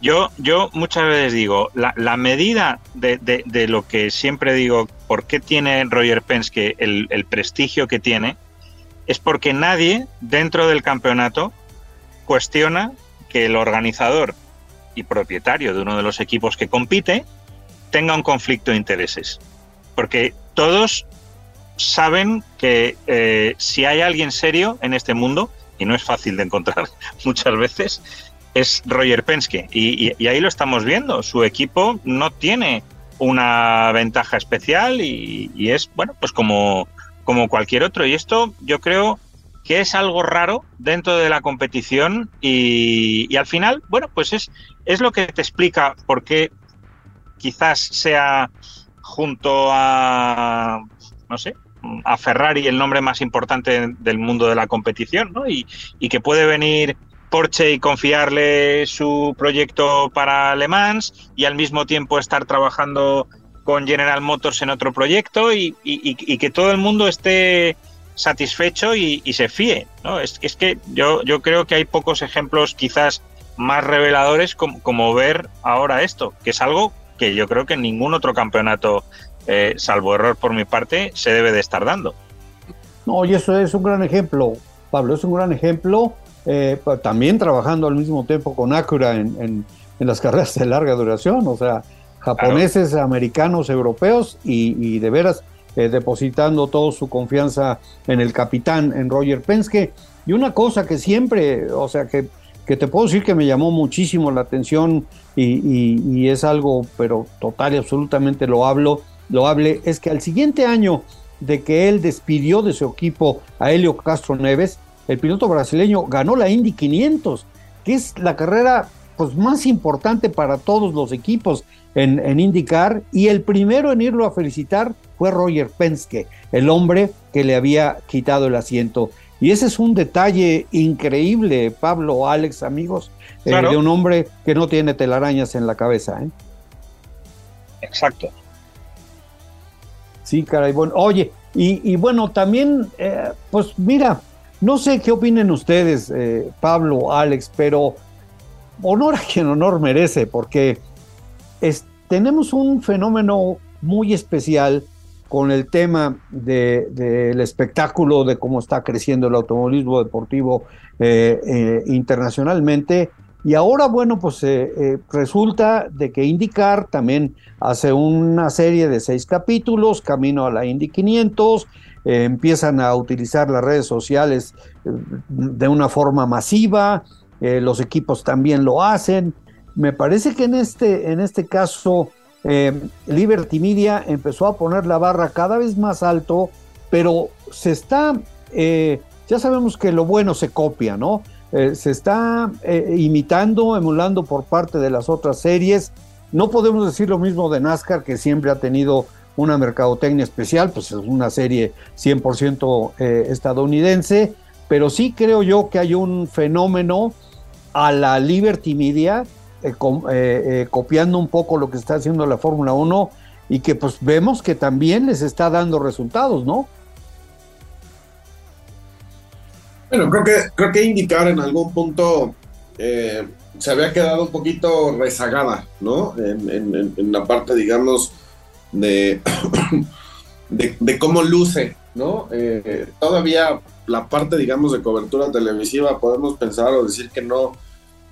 yo, yo muchas veces digo, la, medida de, lo que siempre digo, por qué tiene Roger Penske el, el prestigio que tiene, es porque nadie dentro del campeonato cuestiona que el organizador y propietario de uno de los equipos que compite tenga un conflicto de intereses. Porque todos saben que eh, si hay alguien serio en este mundo, y no es fácil de encontrar muchas veces, es Roger Penske. Y, ahí lo estamos viendo. Su equipo no tiene una ventaja especial y, es, bueno, pues como, como cualquier otro. Y esto yo creo que es algo raro dentro de la competición y, al final, bueno, pues es, es lo que te explica por qué quizás sea junto a, no sé, a Ferrari el nombre más importante del mundo de la competición, ¿no? Y, que puede venir Porsche y confiarle su proyecto para Le Mans y al mismo tiempo estar trabajando con General Motors en otro proyecto y, que todo el mundo esté satisfecho y, se fíe. ¿no? Es, que yo, yo creo que hay pocos ejemplos quizás más reveladores como, ver ahora esto, que es algo que yo creo que en ningún otro campeonato, eh, salvo error por mi parte, se debe de estar dando. No, y eso es un gran ejemplo, Pablo, es un gran ejemplo eh, también trabajando al mismo tiempo con Acura en, las carreras de larga duración, o sea, japoneses, americanos, europeos y, de veras eh, depositando toda su confianza en el capitán, en Roger Penske. Y una cosa que siempre, o sea, que, que te puedo decir que me llamó muchísimo la atención y, es algo, pero total y absolutamente lo hablo, lo hable, es que al siguiente año de que él despidió de su equipo a Helio Castro Neves, el piloto brasileño ganó la Indy 500, que es la carrera pues, más importante para todos los equipos en, en IndyCar, y el primero en irlo a felicitar fue Roger Penske, el hombre que le había quitado el asiento. Y ese es un detalle increíble, Pablo, Alex, amigos, eh, de un hombre que no tiene telarañas en la cabeza. ¿eh? Exacto. Sí, caray, bueno, oye, y, bueno, también, eh, pues mira, no sé qué opinen ustedes, eh, Pablo, Alex, pero honor a quien honor merece, porque tenemos un fenómeno muy especial con el tema del espectáculo, de cómo está creciendo el automovilismo deportivo eh, eh, internacionalmente, Y ahora, bueno, pues eh, eh, resulta de que IndyCar también hace una serie de seis capítulos, camino a la Indy 500, eh, empiezan a utilizar las redes sociales de una forma masiva, los equipos también lo hacen. Me parece que en este, en este caso, Liberty Media empezó a poner la barra cada vez más alto, pero se está, ya sabemos que lo bueno se copia, ¿no? Eh, se está eh, imitando, emulando por parte de las otras series. No podemos decir lo mismo de NASCAR, que siempre ha tenido una mercadotecnia especial, pues es una serie 100% eh, estadounidense, pero sí creo yo que hay un fenómeno a la Liberty Media, copiando un poco lo que está haciendo la Fórmula 1 y que pues vemos que también les está dando resultados, ¿no? Bueno, creo que, creo que indicar en algún punto eh, se había quedado un poquito rezagada, ¿no? En, la parte, digamos, de, de, cómo luce, ¿no? Eh, todavía la parte, digamos, de cobertura televisiva, podemos pensar o decir que no,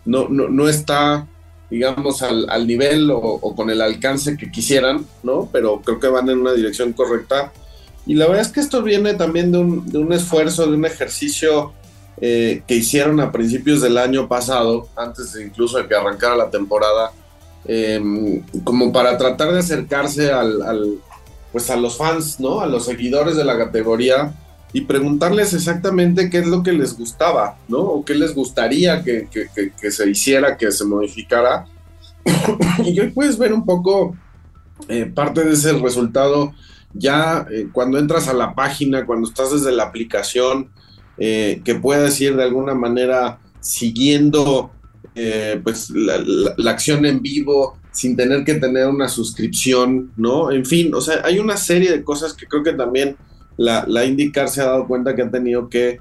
no, no, está, digamos, al, al nivel o, o, con el alcance que quisieran, ¿no? Pero creo que van en una dirección correcta. Y la verdad es que esto viene también de un, esfuerzo, de un ejercicio eh, que hicieron a principios del año pasado, antes de incluso de que arrancara la temporada, em, como para tratar de acercarse al, pues a los fans, ¿no? A los seguidores de la categoría y preguntarles exactamente qué es lo que les gustaba, ¿no? O qué les gustaría que, se hiciera, que se modificara. y hoy puedes ver un poco eh, parte de ese resultado ya eh, cuando entras a la página, cuando estás desde la aplicación, eh, que puedas ir de alguna manera siguiendo eh, pues la, acción en vivo sin tener que tener una suscripción, ¿no? En fin, o sea, hay una serie de cosas que creo que también la, la IndyCar se ha dado cuenta que ha tenido que,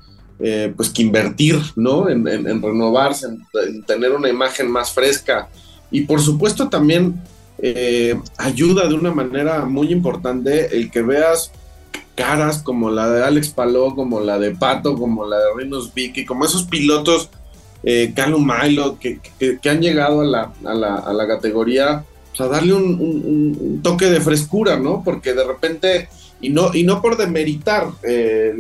pues, que invertir, ¿no? En, renovarse, en, tener una imagen más fresca. Y por supuesto también eh, ayuda de una manera muy importante el que veas caras como la de Alex Paló, como la de Pato, como la de Rinos Vicky, como esos pilotos, eh, Calum Milo, que, han llegado a la, a la, categoría, o sea, darle un, toque de frescura, ¿no? Porque de repente, y no, y no por demeritar eh,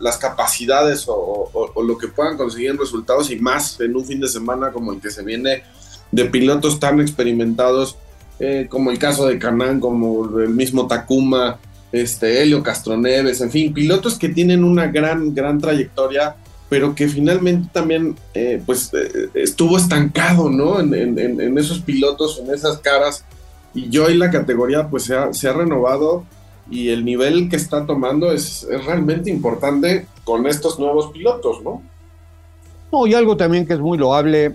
las capacidades o, lo que puedan conseguir en resultados y más en un fin de semana como el que se viene de pilotos tan experimentados eh, como el caso de Canán, como el mismo Takuma, este, Helio Castroneves, en fin, pilotos que tienen una gran, gran trayectoria, pero que finalmente también eh, pues eh, estuvo estancado, ¿no? En, esos pilotos, en esas caras, y yo y la categoría pues se ha, se ha renovado y el nivel que está tomando es, es realmente importante con estos nuevos pilotos, ¿no? No, y algo también que es muy loable,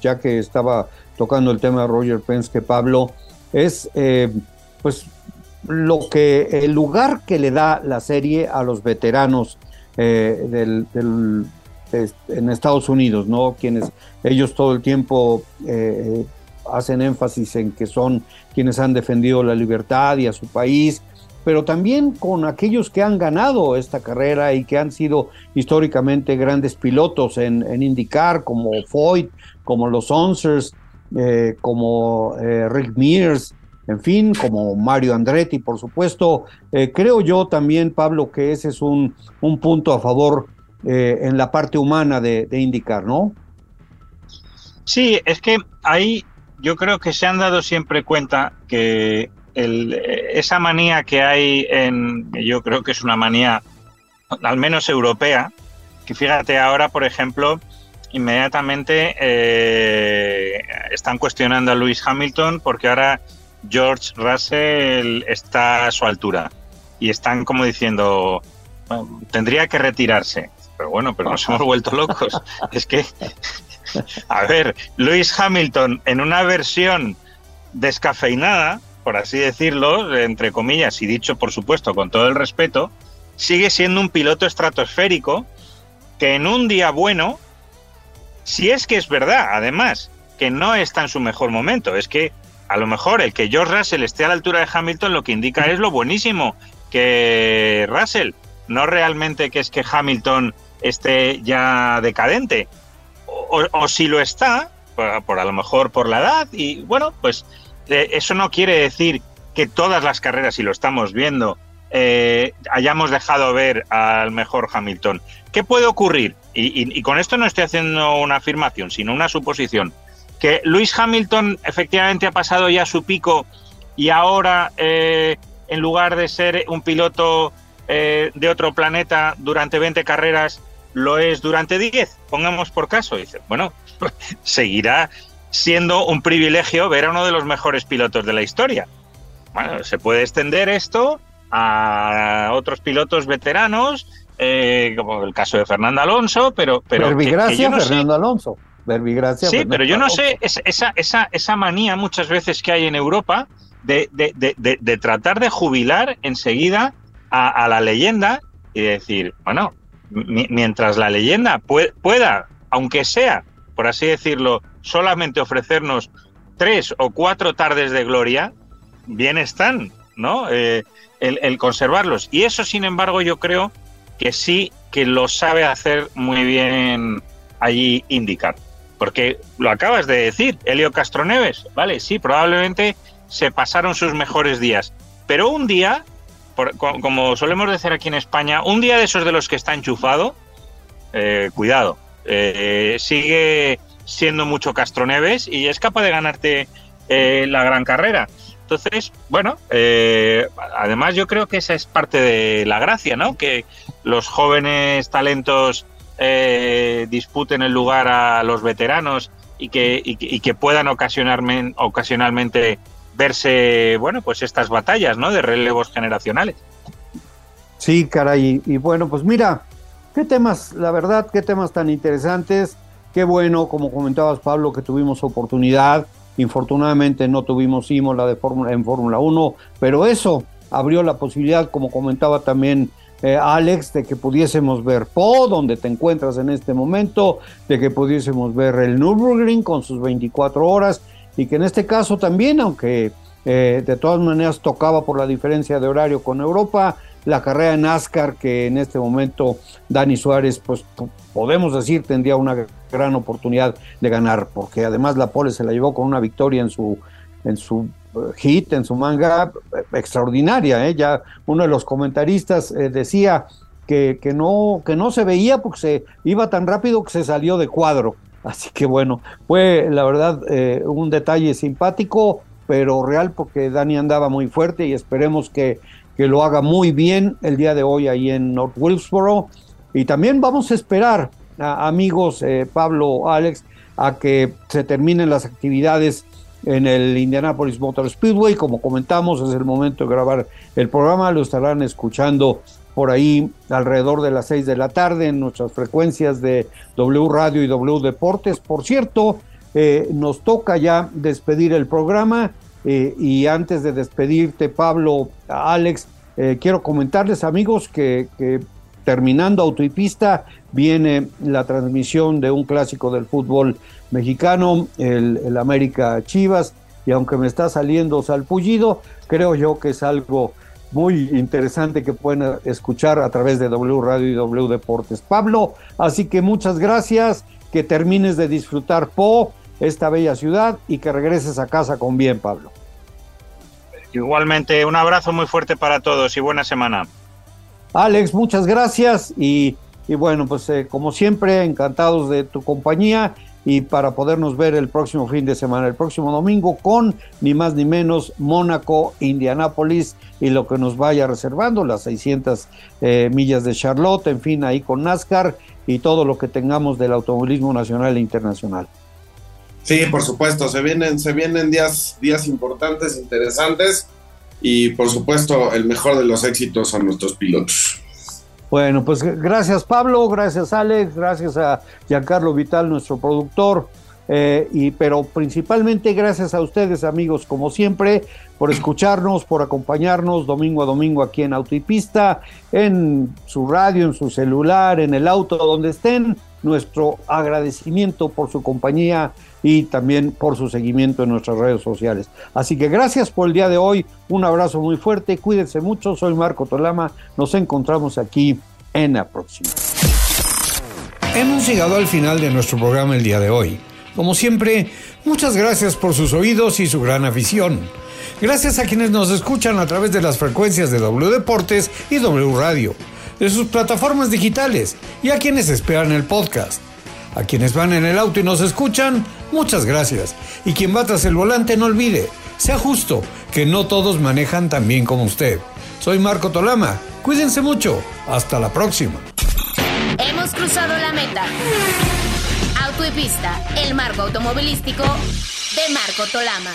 ya que estaba tocando el tema de Roger Penske, Pablo, es eh, pues lo que el lugar que le da la serie a los veteranos eh, del, en Estados Unidos, ¿no? Quienes ellos todo el tiempo eh, hacen énfasis en que son quienes han defendido la libertad y a su país, pero también con aquellos que han ganado esta carrera y que han sido históricamente grandes pilotos en, en IndyCar, como Foyt, como los Onsers, eh, como eh, Rick Mears, en fin, como Mario Andretti, por supuesto. Eh, creo yo también, Pablo, que ese es un, un punto a favor en la parte humana de, indicar, ¿no? Sí, es que ahí yo creo que se han dado siempre cuenta que esa manía que hay en, yo creo que es una manía al menos europea, que fíjate ahora, por ejemplo, inmediatamente eh, están cuestionando a Lewis Hamilton porque ahora George Russell está a su altura y están como diciendo tendría que retirarse pero bueno pero nos hemos vuelto locos. Es que a ver Lewis Hamilton en una versión descafeinada por así decirlo entre comillas y dicho por supuesto con todo el respeto sigue siendo un piloto estratosférico que en un día bueno si es que es verdad, además, que no está en su mejor momento, es que a lo mejor el que George Russell esté a la altura de Hamilton lo que indica es lo buenísimo que Russell, no realmente que es que Hamilton esté ya decadente. o, si lo está, por, a lo mejor por la edad, y bueno, pues eh, eso no quiere decir que todas las carreras, y lo estamos viendo, eh, hayamos dejado ver al mejor Hamilton. ¿Qué puede ocurrir? Y, con esto no estoy haciendo una afirmación, sino una suposición. Que Luis Hamilton efectivamente ha pasado ya su pico y ahora, eh, en lugar de ser un piloto eh, de otro planeta durante 20 carreras, lo es durante 10, pongamos por caso. dice, bueno, seguirá siendo un privilegio ver a uno de los mejores pilotos de la historia. Bueno, se puede extender esto a otros pilotos veteranos, eh, como el caso de Fernando Alonso, pero... pero Verbigracia, Fernando Alonso. Verbigracia, sí, pero yo no sé, esa, esa, esa manía muchas veces que hay en Europa de, de, tratar de jubilar enseguida a, la leyenda y decir, bueno, mientras la leyenda pueda, aunque sea, por así decirlo, solamente ofrecernos tres o cuatro tardes de gloria, bien están, ¿no? Eh, el, conservarlos. Y eso, sin embargo, yo creo que sí que lo sabe hacer muy bien allí indicar. Porque lo acabas de decir, Helio Castroneves, ¿vale? Sí, probablemente se pasaron sus mejores días. Pero un día, como solemos decir aquí en España, un día de esos de los que está enchufado, eh, cuidado, eh, sigue siendo mucho Castroneves y es capaz de ganarte eh, la gran carrera. Entonces, bueno, además yo creo que esa es parte de la gracia, ¿no? Que los jóvenes talentos eh, disputen el lugar a los veteranos y que, y, que puedan ocasionalmente verse, bueno, pues estas batallas, ¿no? De relevos generacionales. Sí, caray. Y, bueno, pues mira, qué temas, la verdad, qué temas tan interesantes. Qué bueno, como comentabas, Pablo, que tuvimos oportunidad Infortunadamente no tuvimos Imola de Fórmula en Fórmula 1, pero eso abrió la posibilidad, como comentaba también eh, Alex, de que pudiésemos ver Po, donde te encuentras en este momento, de que pudiésemos ver el Nürburgring con sus 24 horas y que en este caso también, aunque eh, de todas maneras tocaba por la diferencia de horario con Europa, la carrera en NASCAR que en este momento Dani Suárez, pues podemos decir, tendría una gran oportunidad de ganar, porque además la pole se la llevó con una victoria en su, en su hit, en su manga eh, extraordinaria. ¿eh? Ya uno de los comentaristas eh, decía que, que, no, que no se veía porque se iba tan rápido que se salió de cuadro. Así que bueno, fue la verdad un detalle simpático, pero real porque Dani andaba muy fuerte y esperemos que que lo haga muy bien el día de hoy ahí en North Wilkesboro. Y también vamos a esperar, amigos eh, Pablo, Alex, a que se terminen las actividades en el Indianapolis Motor Speedway. Como comentamos, es el momento de grabar el programa. Lo estarán escuchando por ahí alrededor de las seis de la tarde en nuestras frecuencias de W Radio y W Deportes. Por cierto, eh, nos toca ya despedir el programa. Eh, y antes de despedirte, Pablo, Alex, eh, quiero comentarles, amigos, que, terminando Autopista viene la transmisión de un clásico del fútbol mexicano, el, América Chivas, y aunque me está saliendo salpullido, creo yo que es algo muy interesante que pueden escuchar a través de W Radio y W Deportes. Pablo, así que muchas gracias, que termines de disfrutar Po esta bella ciudad y que regreses a casa con bien, Pablo. Igualmente, un abrazo muy fuerte para todos y buena semana. Alex, muchas gracias y, bueno, pues eh, como siempre, encantados de tu compañía y para podernos ver el próximo fin de semana, el próximo domingo con ni más ni menos Mónaco, Indianápolis y lo que nos vaya reservando, las 600 eh, millas de Charlotte, en fin, ahí con NASCAR y todo lo que tengamos del automovilismo nacional e internacional. Sí, por supuesto, se vienen, se vienen días, días importantes, interesantes y por supuesto el mejor de los éxitos a nuestros pilotos. Bueno, pues gracias Pablo, gracias Alex, gracias a Giancarlo Vital, nuestro productor, eh, y, pero principalmente gracias a ustedes amigos, como siempre, por escucharnos, por acompañarnos domingo a domingo aquí en Autopista, en su radio, en su celular, en el auto, donde estén. Nuestro agradecimiento por su compañía y también por su seguimiento en nuestras redes sociales. Así que gracias por el día de hoy, un abrazo muy fuerte, cuídense mucho, soy Marco Tolama, nos encontramos aquí en la próxima. hemos llegado al final de nuestro programa el día de hoy. Como siempre, muchas gracias por sus oídos y su gran afición. Gracias a quienes nos escuchan a través de las frecuencias de W Deportes y W Radio, de sus plataformas digitales y a quienes esperan el podcast. A quienes van en el auto y nos escuchan, muchas gracias. Y quien va tras el volante, no olvide, sea justo, que no todos manejan tan bien como usted. Soy Marco Tolama, cuídense mucho, hasta la próxima. Hemos cruzado la meta. Auto y pista, el marco automovilístico de Marco Tolama.